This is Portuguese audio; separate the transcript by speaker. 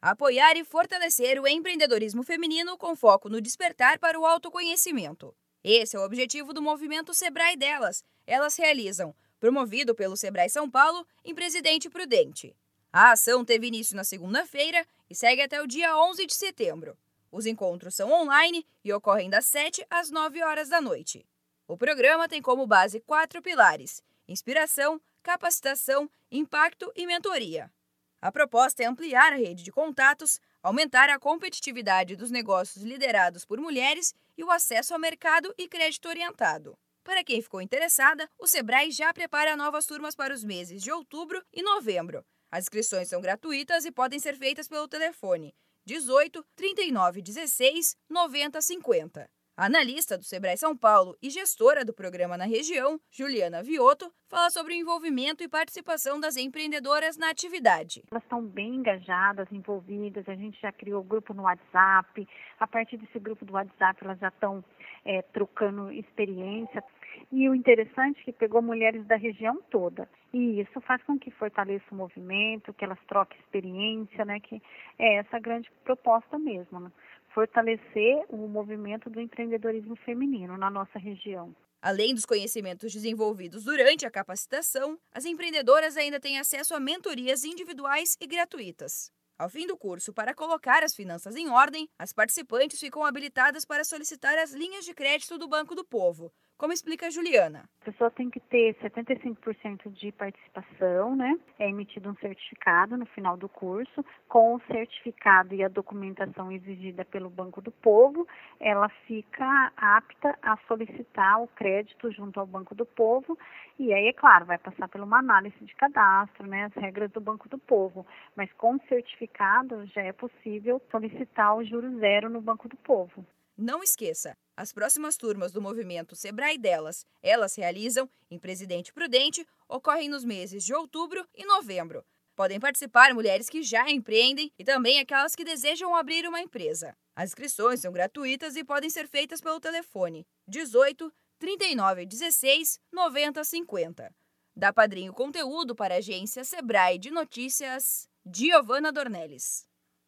Speaker 1: Apoiar e fortalecer o empreendedorismo feminino com foco no despertar para o autoconhecimento. Esse é o objetivo do movimento Sebrae Delas. Elas realizam, promovido pelo Sebrae São Paulo, em Presidente Prudente. A ação teve início na segunda-feira e segue até o dia 11 de setembro. Os encontros são online e ocorrem das 7 às 9 horas da noite. O programa tem como base quatro pilares: inspiração, capacitação, impacto e mentoria. A proposta é ampliar a rede de contatos, aumentar a competitividade dos negócios liderados por mulheres e o acesso ao mercado e crédito orientado. Para quem ficou interessada, o Sebrae já prepara novas turmas para os meses de outubro e novembro. As inscrições são gratuitas e podem ser feitas pelo telefone 18 39 16 90 50. Analista do Sebrae São Paulo e gestora do programa na região, Juliana Viotto, fala sobre o envolvimento e participação das empreendedoras na atividade.
Speaker 2: Elas estão bem engajadas, envolvidas, a gente já criou grupo no WhatsApp, a partir desse grupo do WhatsApp elas já estão é, trocando experiência. E o interessante é que pegou mulheres da região toda. E isso faz com que fortaleça o movimento, que elas troquem experiência, né? Que é essa grande proposta mesmo, né? Fortalecer o movimento do empreendedorismo feminino na nossa região.
Speaker 1: Além dos conhecimentos desenvolvidos durante a capacitação, as empreendedoras ainda têm acesso a mentorias individuais e gratuitas. Ao fim do curso, para colocar as finanças em ordem, as participantes ficam habilitadas para solicitar as linhas de crédito do Banco do Povo, como explica a Juliana.
Speaker 2: A pessoa tem que ter 75% de participação, né? É emitido um certificado no final do curso. Com o certificado e a documentação exigida pelo Banco do Povo, ela fica apta a solicitar o crédito junto ao Banco do Povo. E aí, é claro, vai passar por uma análise de cadastro, né? As regras do Banco do Povo. Mas com o certificado já é possível solicitar o juro zero no Banco do Povo.
Speaker 1: Não esqueça, as próximas turmas do movimento Sebrae delas, elas realizam em Presidente Prudente, ocorrem nos meses de outubro e novembro. Podem participar mulheres que já empreendem e também aquelas que desejam abrir uma empresa. As inscrições são gratuitas e podem ser feitas pelo telefone 18 39 16 90 50. Da Padrinho Conteúdo para a agência Sebrae de Notícias, Giovana Dornelles.